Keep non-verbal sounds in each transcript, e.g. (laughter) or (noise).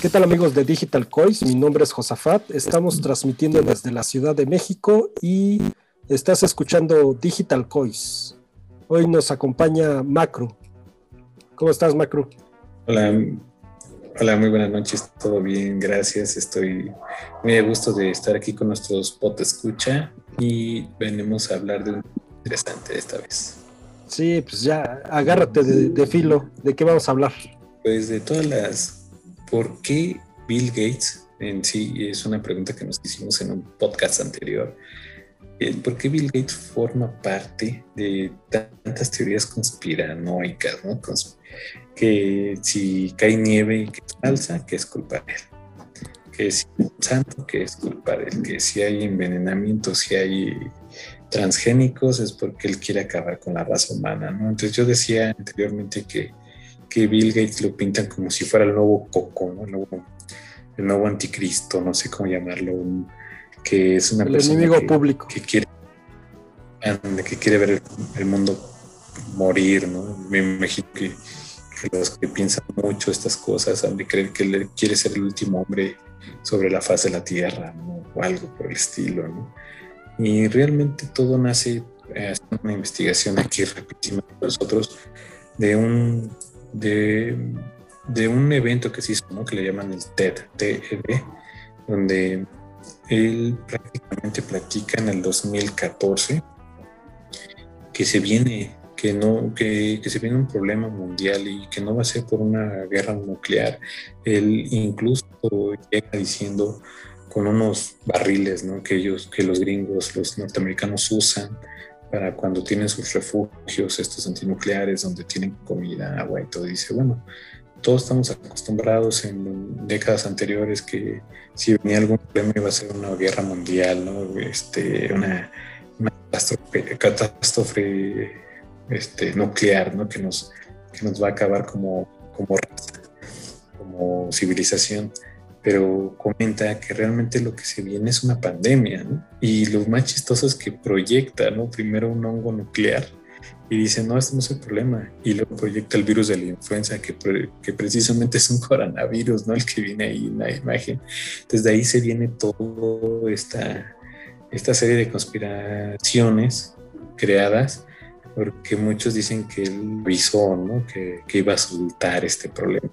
¿Qué tal amigos de Digital Coins? Mi nombre es Josafat. Estamos transmitiendo desde la Ciudad de México y estás escuchando Digital Coins. Hoy nos acompaña Macro. ¿Cómo estás, Macro? Hola, hola, muy buenas noches. Todo bien, gracias. Estoy muy a gusto de estar aquí con nuestros pot escucha y venimos a hablar de un interesante esta vez. Sí, pues ya agárrate de, de filo. ¿De qué vamos a hablar? Pues de todas las ¿por qué Bill Gates, en sí es una pregunta que nos hicimos en un podcast anterior, eh, ¿por qué Bill Gates forma parte de tantas teorías conspiranoicas, ¿no? que si cae nieve y que falsa, que es culpa de él. Que si es santo, que es culpa de él. Que si hay envenenamiento, si hay transgénicos, es porque él quiere acabar con la raza humana. Entonces yo decía anteriormente que que Bill Gates lo pintan como si fuera el nuevo Coco, ¿no? el, nuevo, anticristo, no sé cómo llamarlo, que es una el enemigo público que quiere, que quiere ver el, mundo morir, ¿no? Me imagino que, los que piensan mucho estas cosas han de creer que él quiere ser el último hombre sobre la faz de la tierra, ¿no? o algo por el estilo, ¿no? Y realmente todo nace eh, una investigación aquí rapidísima nosotros de un de, de un evento que se hizo, ¿no? que le llaman el TED, TED, donde él prácticamente platica en el 2014 que se viene que no que, que, se viene un problema mundial y que no va a ser por una guerra nuclear él incluso llega diciendo con unos barriles ¿no? que ellos que los gringos los norteamericanos usan para cuando tienen sus refugios, estos antinucleares, donde tienen comida, agua y todo. Dice, bueno, todos estamos acostumbrados en décadas anteriores que si venía algún problema iba a ser una guerra mundial, ¿no? este, una, catástrofe, este, nuclear, ¿no? que, nos, que nos va a acabar como, como raza, como civilización pero comenta que realmente lo que se viene es una pandemia, ¿no? Y lo más chistoso es que proyecta, ¿no? Primero un hongo nuclear y dice, no, este no es el problema. Y luego proyecta el virus de la influenza, que, que precisamente es un (laughs) coronavirus, ¿no? El que viene ahí en la imagen. Entonces de ahí se viene toda esta, esta serie de conspiraciones creadas porque muchos dicen que él avisó, ¿no? Que, que iba a soltar este problema.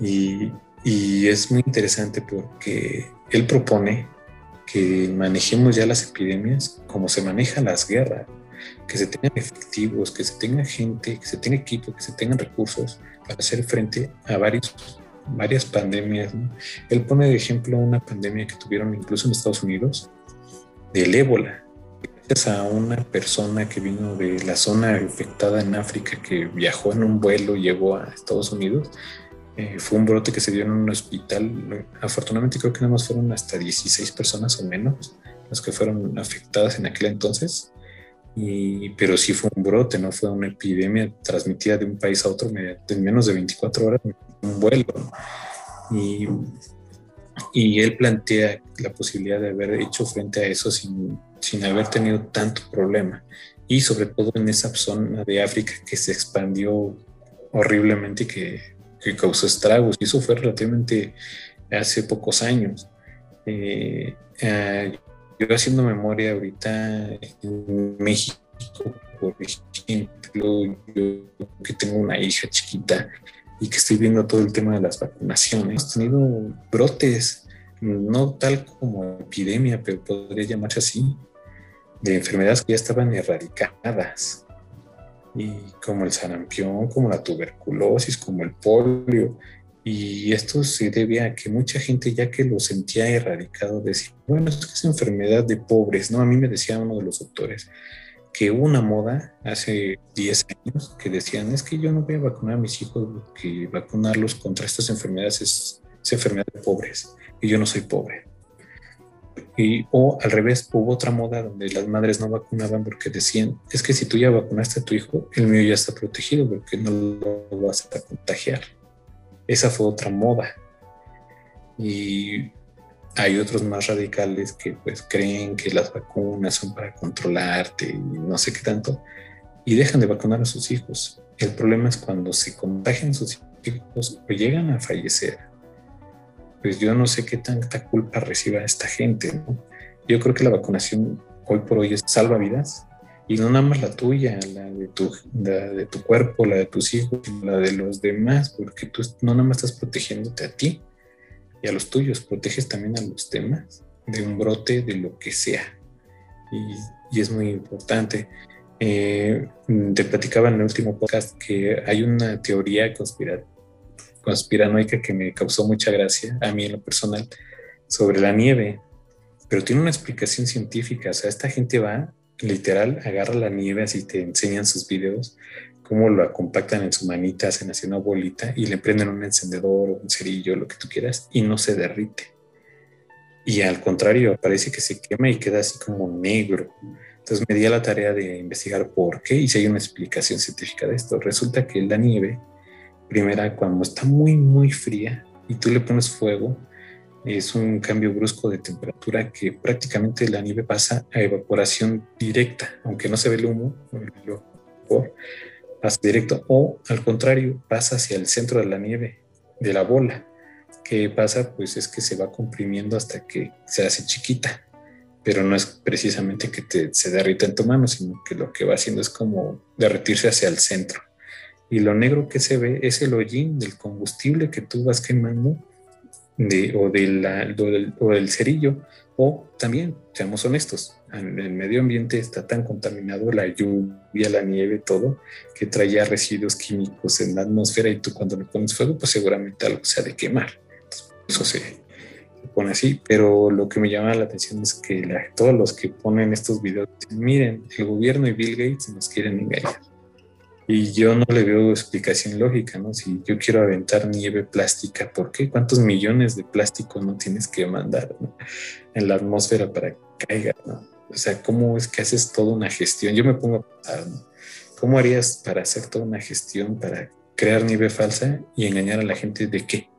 Y, y es muy interesante porque él propone que manejemos ya las epidemias como se manejan las guerras, que se tengan efectivos, que se tenga gente, que se tenga equipo, que se tengan recursos para hacer frente a varios, varias pandemias. Él pone de ejemplo una pandemia que tuvieron incluso en Estados Unidos del ébola. Gracias a una persona que vino de la zona infectada en África, que viajó en un vuelo, y llegó a Estados Unidos, eh, fue un brote que se dio en un hospital. Afortunadamente creo que nada más fueron hasta 16 personas o menos las que fueron afectadas en aquel entonces. Y, pero sí fue un brote, no fue una epidemia transmitida de un país a otro en menos de 24 horas, un vuelo. Y, y él plantea la posibilidad de haber hecho frente a eso sin, sin haber tenido tanto problema. Y sobre todo en esa zona de África que se expandió horriblemente y que que causó estragos, y eso fue relativamente hace pocos años. Eh, eh, yo haciendo memoria ahorita en México, por ejemplo, yo que tengo una hija chiquita y que estoy viendo todo el tema de las vacunaciones, hemos tenido brotes, no tal como epidemia, pero podría llamarse así, de enfermedades que ya estaban erradicadas y como el sarampión, como la tuberculosis, como el polio. Y esto se debe a que mucha gente ya que lo sentía erradicado decía, bueno, es que es enfermedad de pobres, ¿no? A mí me decía uno de los doctores que una moda hace 10 años que decían, es que yo no voy a vacunar a mis hijos, que vacunarlos contra estas enfermedades es, es enfermedad de pobres y yo no soy pobre. Y, o al revés, hubo otra moda donde las madres no vacunaban porque decían, es que si tú ya vacunaste a tu hijo, el mío ya está protegido porque no lo vas a contagiar. Esa fue otra moda. Y hay otros más radicales que pues creen que las vacunas son para controlarte y no sé qué tanto, y dejan de vacunar a sus hijos. El problema es cuando se contagian sus hijos o llegan a fallecer pues yo no sé qué tanta culpa reciba esta gente. Yo creo que la vacunación hoy por hoy es salva vidas y no nada más la tuya, la de tu, de tu cuerpo, la de tus hijos, la de los demás, porque tú no nada más estás protegiéndote a ti y a los tuyos, proteges también a los demás de un brote de lo que sea. Y, es muy importante. Eh, te platicaba en el último podcast que hay una teoría conspiranoica que me causó mucha gracia, a mí en lo personal, sobre la nieve, pero tiene una explicación científica. O sea, esta gente va literal agarra la nieve, así te enseñan sus videos, cómo lo compactan en su manita, hacen así una bolita y le prenden un encendedor o un cerillo, lo que tú quieras, y no se derrite. Y al contrario, parece que se quema y queda así como negro. Entonces me di a la tarea de investigar por qué y si hay una explicación científica de esto. Resulta que la nieve, primera, cuando está muy, muy fría y tú le pones fuego, es un cambio brusco de temperatura que prácticamente la nieve pasa a evaporación directa, aunque no se ve el humo, pasa directo, o al contrario, pasa hacia el centro de la nieve, de la bola. ¿Qué pasa? Pues es que se va comprimiendo hasta que se hace chiquita, pero no es precisamente que se derrita en tu mano, sino que lo que va haciendo es como derretirse hacia el centro. Y lo negro que se ve es el hollín del combustible que tú vas quemando de, o, de la, o, del, cerillo, o también, seamos honestos, el medio ambiente está tan contaminado, la lluvia, la nieve, todo, que traía residuos químicos en la atmósfera y tú cuando le pones fuego, pues seguramente algo se ha de quemar. eso se, pone así, pero lo que me llama la atención es que todos los que ponen estos videos, miren, el gobierno y Bill Gates nos quieren engañar. Y yo no le veo explicación lógica, ¿no? Si yo quiero aventar nieve plástica, ¿por qué? ¿Cuántos millones de plástico no tienes que mandar en la atmósfera para que caiga, ¿no? O sea, ¿cómo es que haces toda una gestión? Yo me pongo a pensar, ¿cómo harías para hacer toda una gestión para crear nieve falsa y engañar a la gente de qué?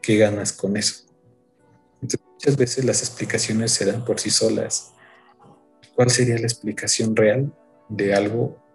¿Qué ganas con eso? Entonces, muchas veces las explicaciones se dan por sí solas. ¿Cuál sería la explicación real de algo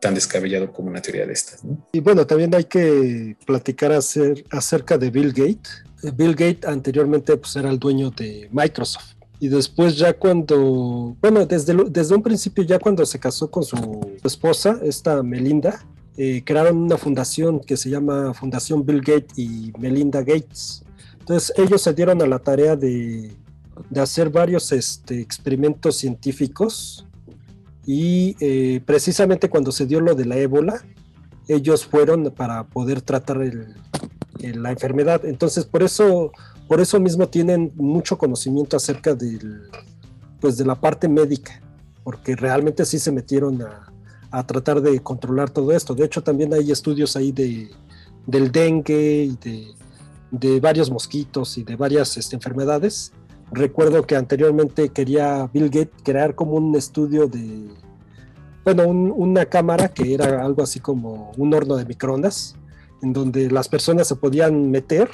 tan descabellado como una teoría de estas. Y bueno, también hay que platicar acerca de Bill Gates. Bill Gates anteriormente pues, era el dueño de Microsoft. Y después ya cuando, bueno, desde, desde un principio ya cuando se casó con su esposa, esta Melinda, eh, crearon una fundación que se llama Fundación Bill Gates y Melinda Gates. Entonces ellos se dieron a la tarea de, de hacer varios este, experimentos científicos y eh, precisamente cuando se dio lo de la ébola, ellos fueron para poder tratar la enfermedad. Entonces, por eso, por eso mismo tienen mucho conocimiento acerca del, pues, de la parte médica, porque realmente sí se metieron a, tratar de controlar todo esto. De hecho, también hay estudios ahí de, del dengue de, varios mosquitos y de varias este, enfermedades Recuerdo que anteriormente quería Bill Gates crear como un estudio de, bueno, una cámara que era algo así como un horno de microondas, en donde las personas se podían meter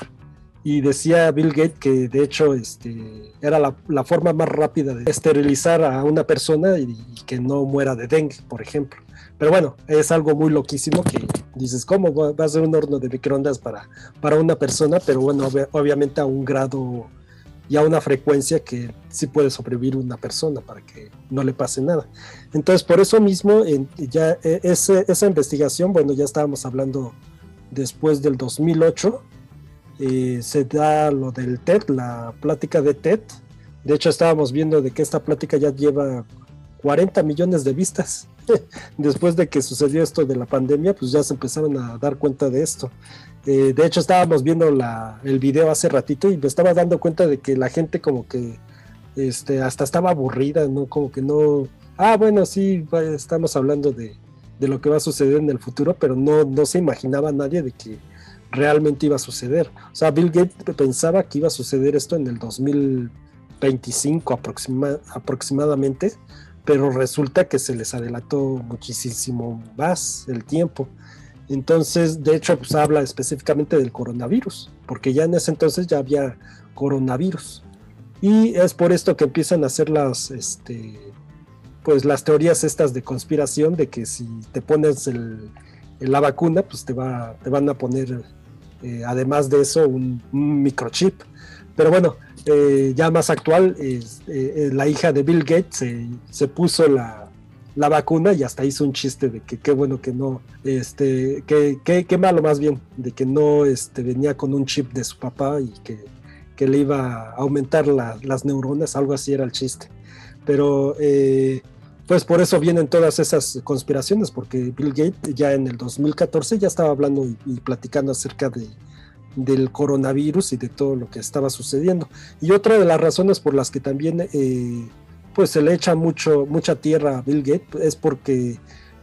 y decía Bill Gates que de hecho este, era la, forma más rápida de esterilizar a una persona y, que no muera de dengue, por ejemplo. Pero bueno, es algo muy loquísimo que dices, ¿cómo va a ser un horno de microondas para, para una persona? Pero bueno, obviamente a un grado y a una frecuencia que sí puede sobrevivir una persona para que no le pase nada. Entonces, por eso mismo, ya e, esa investigación, bueno, ya estábamos hablando después del 2008, eh, se da lo del TED, la plática de TED. De hecho, estábamos viendo de que esta plática ya lleva 40 millones de vistas. (laughs) Después de que sucedió esto de la pandemia, pues ya se empezaron a dar cuenta de esto. Eh, de hecho, estábamos viendo el video hace ratito y me estaba dando cuenta de que la gente como que este, hasta estaba aburrida, ¿no? Como que no... Ah, bueno, sí, estamos hablando de, lo que va a suceder en el futuro, pero no, no se imaginaba nadie de que realmente iba a suceder. O sea, Bill Gates pensaba que iba a suceder esto en el 2025 aproximadamente, pero resulta que se les adelantó muchísimo más el tiempo. Entonces, de hecho, pues habla específicamente del coronavirus, porque ya en ese entonces ya había coronavirus. Y es por esto que empiezan a hacer las, este, pues las teorías estas de conspiración, de que si te pones la vacuna, pues te, va, te van a poner, eh, además de eso, un, microchip. Pero bueno, eh, ya más actual, eh, la hija de Bill Gates se puso la, la vacuna y hasta hizo un chiste de que qué bueno que no, este, que, qué malo más bien, de que no este, venía con un chip de su papá y que, que le iba a aumentar las neuronas, algo así era el chiste. Pero eh, pues por eso vienen todas esas conspiraciones, porque Bill Gates ya en el 2014 ya estaba hablando y, platicando acerca de, del coronavirus y de todo lo que estaba sucediendo. Y otra de las razones por las que también eh, pues se le echa mucho, mucha tierra a Bill Gates es porque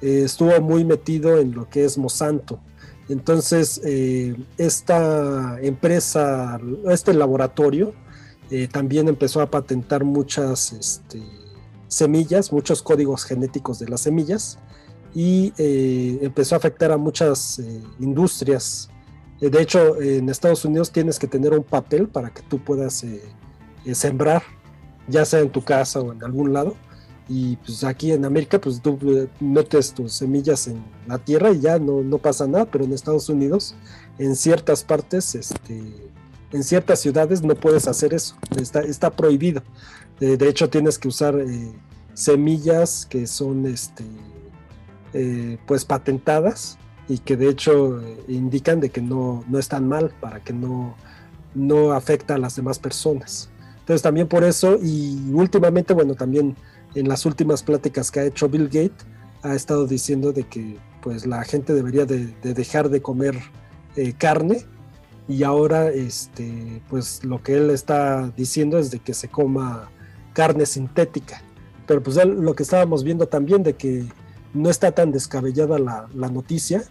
eh, estuvo muy metido en lo que es Monsanto. Entonces, eh, esta empresa, este laboratorio, eh, también empezó a patentar muchas este, semillas, muchos códigos genéticos de las semillas y empezó a afectar a muchas industrias. de hecho, en Estados Unidos tienes que tener un papel para que tú puedas sembrar ya sea en tu casa o en algún lado. Y pues aquí en América, pues tú eh, metes tus semillas en la tierra y ya no, no pasa nada, pero en Estados Unidos, en ciertas partes, este, en ciertas ciudades no puedes hacer eso, está, está prohibido. de hecho, tienes que usar eh, semillas que son este, eh, pues patentadas y que de hecho indican de que no, no están mal para que no, no afecta a las demás personas. Entonces también por eso y últimamente, bueno, también en las últimas pláticas que ha hecho Bill Gates, ha estado diciendo de que pues la gente debería de, dejar de comer eh, carne y ahora este pues lo que él está diciendo es de que se coma carne sintética. Pero pues lo que estábamos viendo también de que no está tan descabellada la, la noticia,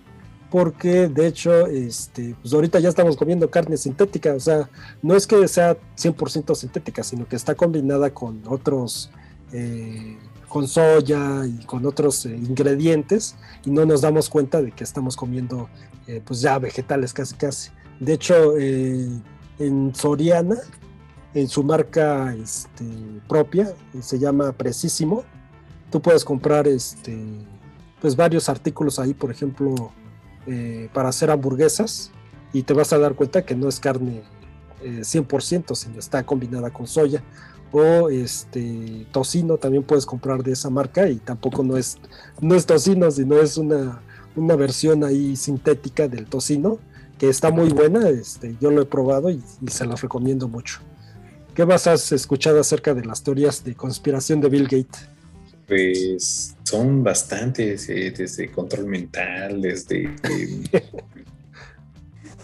porque de hecho, este, pues ahorita ya estamos comiendo carne sintética, o sea, no es que sea 100% sintética, sino que está combinada con otros, eh, con soya y con otros eh, ingredientes, y no nos damos cuenta de que estamos comiendo, eh, pues ya vegetales casi casi. De hecho, en Soriana, en su marca este, propia, se llama Precisimo, tú puedes comprar este, pues varios artículos ahí, por ejemplo, eh, para hacer hamburguesas y te vas a dar cuenta que no es carne 100%, eh, sino está combinada con soya. O este tocino también puedes comprar de esa marca y tampoco no es, no es tocino, sino es una, una versión ahí sintética del tocino que está muy buena. Este, yo lo he probado y, se la recomiendo mucho. ¿Qué más has escuchado acerca de las teorías de conspiración de Bill Gates? Pues son bastantes, eh, desde control mental, desde...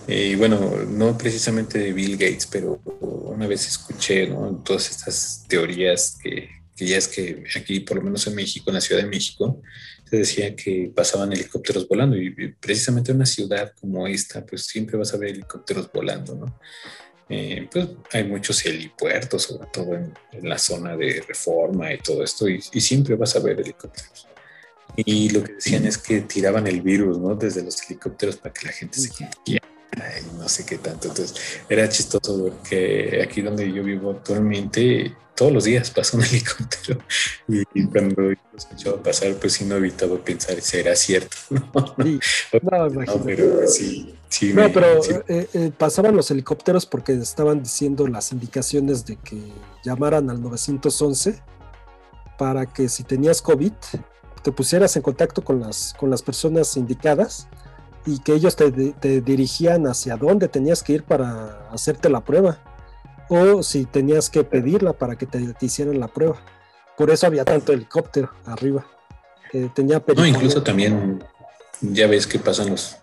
Eh, y (laughs) bueno, no precisamente de Bill Gates, pero una vez escuché todas estas teorías que, ya es que aquí, por lo menos en México, en la Ciudad de México, se decía que pasaban helicópteros volando y precisamente en una ciudad como esta, pues siempre vas a ver helicópteros volando, ¿no? Eh, pues hay muchos helipuertos, sobre todo en, la zona de reforma y todo esto, y, siempre vas a ver helicópteros. Y lo que decían es que tiraban el virus, ¿no? Desde los helicópteros para que la gente se contagiara y no sé qué tanto. Entonces era chistoso porque aquí donde yo vivo actualmente, todos los días pasa un (laughs) helicóptero. Y, cuando lo escuchaba pasar, pues sí no evitaba pensar si era cierto. (laughs) No, sí. no, pero sí no, pero eh, eh, pasaban los helicópteros porque estaban diciendo las indicaciones de que llamaran al 911 para que si tenías COVID te pusieras en contacto con las, con las personas indicadas y que ellos te, dirigían hacia dónde tenías que ir para hacerte la prueba o si tenías que pedirla para que te, hicieran la prueba. Por eso había tanto helicóptero arriba. tenía no, incluso también ya ves que pasan los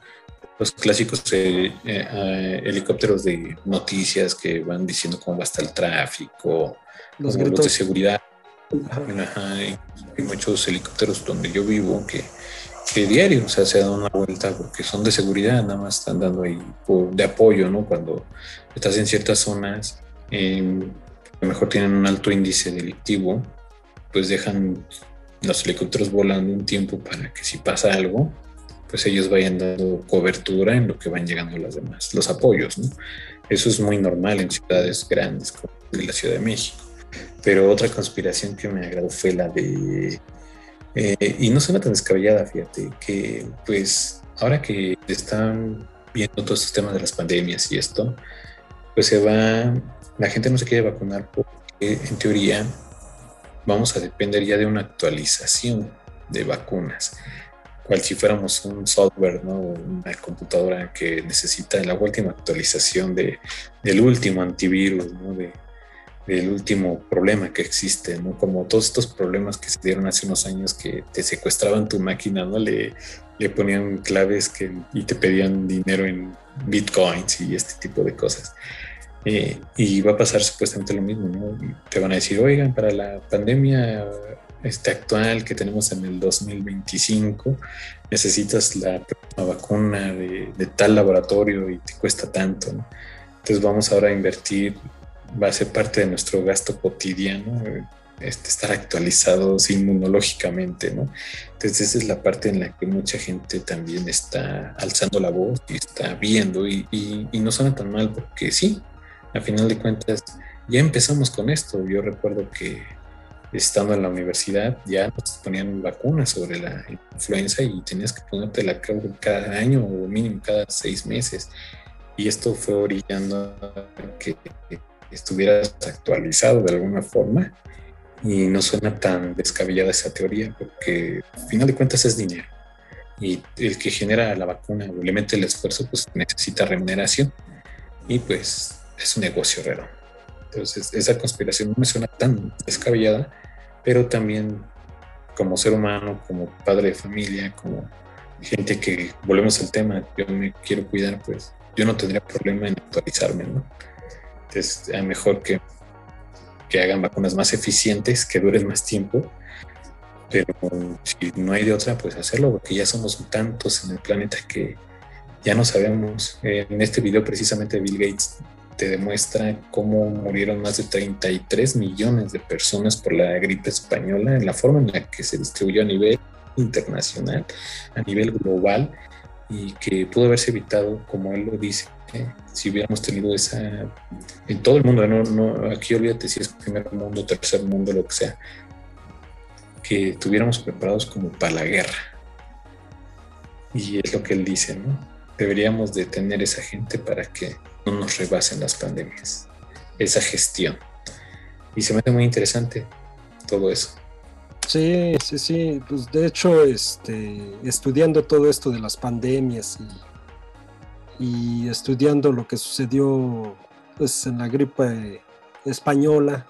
los clásicos eh, eh, helicópteros de noticias que van diciendo cómo va a estar el tráfico, los, de seguridad. hay muchos helicópteros donde yo vivo que, que diario, o sea, se dan una vuelta porque son de seguridad, nada más están dando ahí de apoyo, ¿no? Cuando estás en ciertas zonas, eh, a lo mejor tienen un alto índice delictivo, pues dejan los helicópteros volando un tiempo para que si pasa algo, pues ellos vayan dando cobertura en lo que van llegando las demás, los apoyos, ¿no? Eso es muy normal en ciudades grandes como la Ciudad de México. Pero otra conspiración que me agradó fue la de, eh, y no suena tan descabellada, fíjate, que pues ahora que están viendo todos estos temas de las pandemias y esto, pues se va, la gente no se quiere vacunar porque en teoría vamos a depender ya de una actualización de vacunas, cual si fuéramos un software, ¿no? una computadora que necesita la última actualización de, del último antivirus, ¿no? de, del último problema que existe, ¿no? Como todos estos problemas que se dieron hace unos años que te secuestraban tu máquina, ¿no? Le, le ponían claves que, y te pedían dinero en bitcoins y este tipo de cosas. Eh, y va a pasar supuestamente lo mismo, ¿no? Te van a decir, oigan, para la pandemia este actual que tenemos en el 2025, necesitas la vacuna de, de, tal laboratorio y te cuesta tanto, ¿no? Entonces vamos ahora a invertir va a ser parte de nuestro gasto cotidiano, este, estar actualizados inmunológicamente, ¿no? Entonces esa es la parte en la que mucha gente también está alzando la voz y está viendo y, y, no suena tan mal porque sí, a final de cuentas ya empezamos con esto. Yo recuerdo que estando en la universidad ya nos ponían vacunas sobre la influenza y tenías que ponerte la cada año o mínimo cada seis meses. Y esto fue orillando a que estuvieras actualizado de alguna forma y no suena tan descabellada esa teoría porque al final de cuentas es dinero y el que genera la vacuna o le mete el esfuerzo pues necesita remuneración y pues es un negocio raro. Entonces esa conspiración no me suena tan descabellada, pero también como ser humano, como padre de familia, como gente que volvemos al tema, yo me quiero cuidar, pues yo no tendría problema en actualizarme, ¿no? es mejor que, que hagan vacunas más eficientes, que duren más tiempo, pero si no hay de otra, pues hacerlo, porque ya somos tantos en el planeta que ya no sabemos. En este video precisamente Bill Gates te demuestra cómo murieron más de 33 millones de personas por la gripe española, en la forma en la que se distribuyó a nivel internacional, a nivel global, y que pudo haberse evitado, como él lo dice, si hubiéramos tenido esa en todo el mundo, no, no, aquí olvídate si es primer mundo, tercer mundo, lo que sea, que estuviéramos preparados como para la guerra. Y es lo que él dice, ¿no? Deberíamos de tener esa gente para que no nos rebasen las pandemias, esa gestión. Y se me hace muy interesante todo eso. Sí, sí, sí. Pues de hecho, este, estudiando todo esto de las pandemias y estudiando lo que sucedió pues, en la gripe española,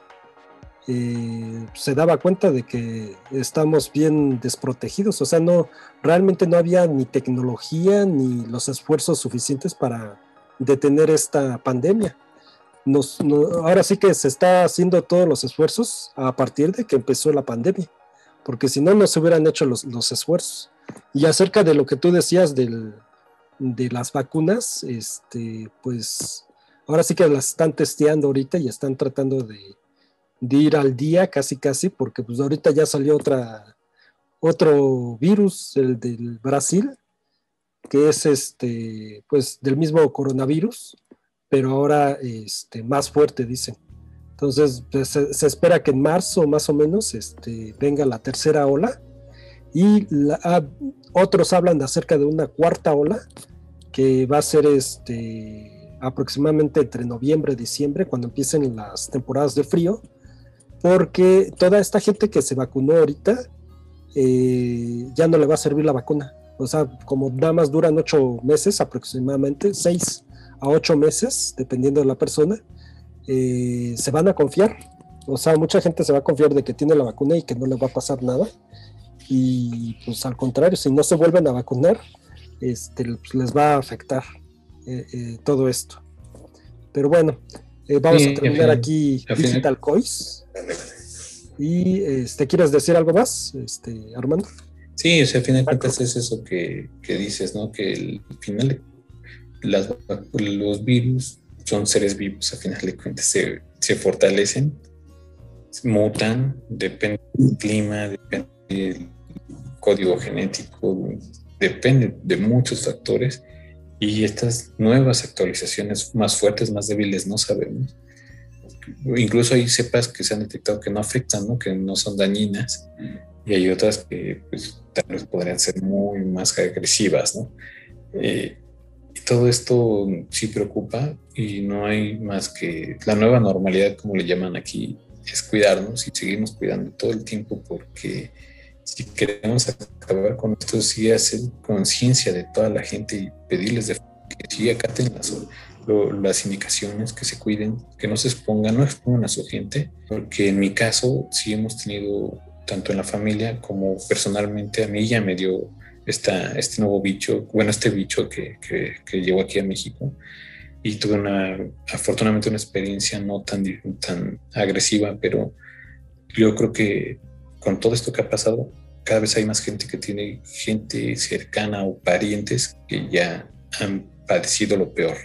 eh, se daba cuenta de que estamos bien desprotegidos, o sea, no, realmente no había ni tecnología ni los esfuerzos suficientes para detener esta pandemia. Nos, ahora sí que se está haciendo todos los esfuerzos a partir de que empezó la pandemia, porque si no, no se hubieran hecho los, los esfuerzos. Y acerca de lo que tú decías del, de las vacunas, este, pues ahora sí que las están testeando ahorita y están tratando de, ir al día casi casi, porque pues ahorita ya salió otra, otro virus, el del Brasil, que es este, pues del mismo coronavirus, pero ahora este, más fuerte, dicen. Entonces, pues, se, espera que en marzo más o menos este, venga la tercera ola y ah, otros hablan de acerca de una cuarta ola que va a ser este, aproximadamente entre noviembre y diciembre, cuando empiecen las temporadas de frío, porque toda esta gente que se vacunó ahorita eh, ya no le va a servir la vacuna. O sea, como nada más duran ocho meses aproximadamente, seis a ocho meses, dependiendo de la persona, eh, se van a confiar. O sea, mucha gente se va a confiar de que tiene la vacuna y que no le va a pasar nada y pues al contrario, si no se vuelven a vacunar, este, pues, les va a afectar eh, eh, todo esto. Pero bueno, vamos a terminar aquí Digital Coins. ¿Y este, quieres decir algo más, este, Armando? Sí, o sea, al final de cuentas es eso que, dices, ¿no? Que al final los virus son seres vivos, al final de cuentas se, se fortalecen, mutan, depende del clima, depende del código genético, depende de muchos factores y estas nuevas actualizaciones más fuertes, más débiles, no sabemos. Incluso hay cepas que se han detectado que no afectan, ¿no? que no son dañinas, y hay otras que pues, tal vez podrían ser muy más agresivas. ¿no? Eh, todo esto sí preocupa y no hay más que la nueva normalidad, como le llaman aquí, es cuidarnos y seguimos cuidando todo el tiempo porque si queremos acabar con esto, sí hacer conciencia de toda la gente y pedirles de que sí acaten las, las indicaciones, que se cuiden, que no se expongan, no expongan a su gente, porque en mi caso sí hemos tenido, tanto en la familia como personalmente, a mí ya me dio esta, este nuevo bicho, bueno, este bicho que, que, llegó aquí a México y tuve una, afortunadamente una experiencia no tan, tan agresiva, pero yo creo que con todo esto que ha pasado, cada vez hay más gente que tiene gente cercana o parientes que ya han padecido lo peor.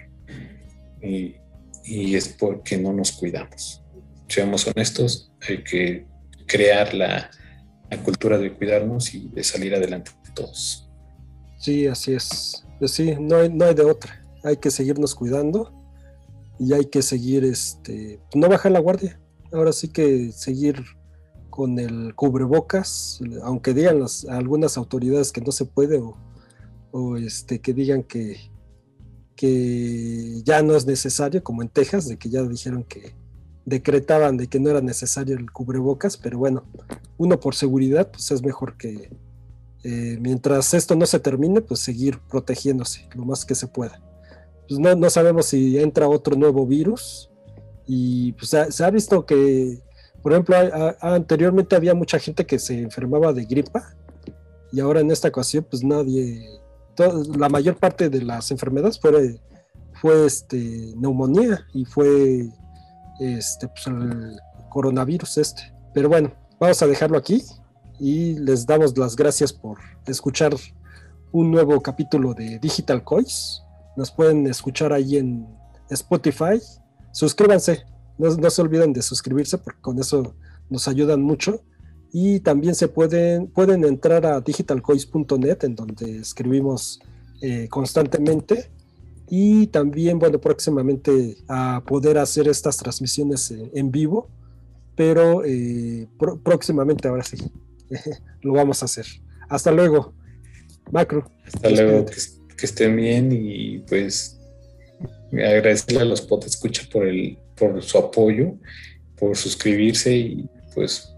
Y, y es porque no nos cuidamos. Seamos honestos, hay que crear la, la cultura de cuidarnos y de salir adelante todos. Sí, así es. Pues sí, no hay, no hay de otra. Hay que seguirnos cuidando y hay que seguir, este, no bajar la guardia. Ahora sí que seguir con el cubrebocas, aunque digan las, algunas autoridades que no se puede o, este, que digan que, que ya no es necesario, como en Texas, de que ya dijeron que decretaban de que no era necesario el cubrebocas, pero bueno, uno por seguridad, pues es mejor que, eh, mientras esto no se termine, pues seguir protegiéndose lo más que se pueda. Pues no, sabemos si entra otro nuevo virus y pues se ha visto que, por ejemplo, anteriormente había mucha gente que se enfermaba de gripa y ahora en esta ocasión pues nadie, la mayor parte de las enfermedades fue, fue este, neumonía y fue este, pues, el coronavirus este. Pero bueno, vamos a dejarlo aquí y les damos las gracias por escuchar un nuevo capítulo de Digital Coins. Nos pueden escuchar ahí en Spotify. Suscríbanse, no, se olviden de suscribirse porque con eso nos ayudan mucho. Y también se pueden, pueden entrar a digitalcoins.net en donde escribimos eh, constantemente. Y también, bueno, próximamente a poder hacer estas transmisiones eh, en vivo, pero eh, próximamente ahora sí. (laughs) lo vamos a hacer. Hasta luego, Macro. Hasta luego, que, estén bien y pues agradecerle a los pot escucha por el por su apoyo, por suscribirse y pues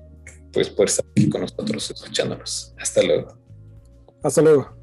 pues por estar aquí con nosotros escuchándonos. Hasta luego. Hasta luego.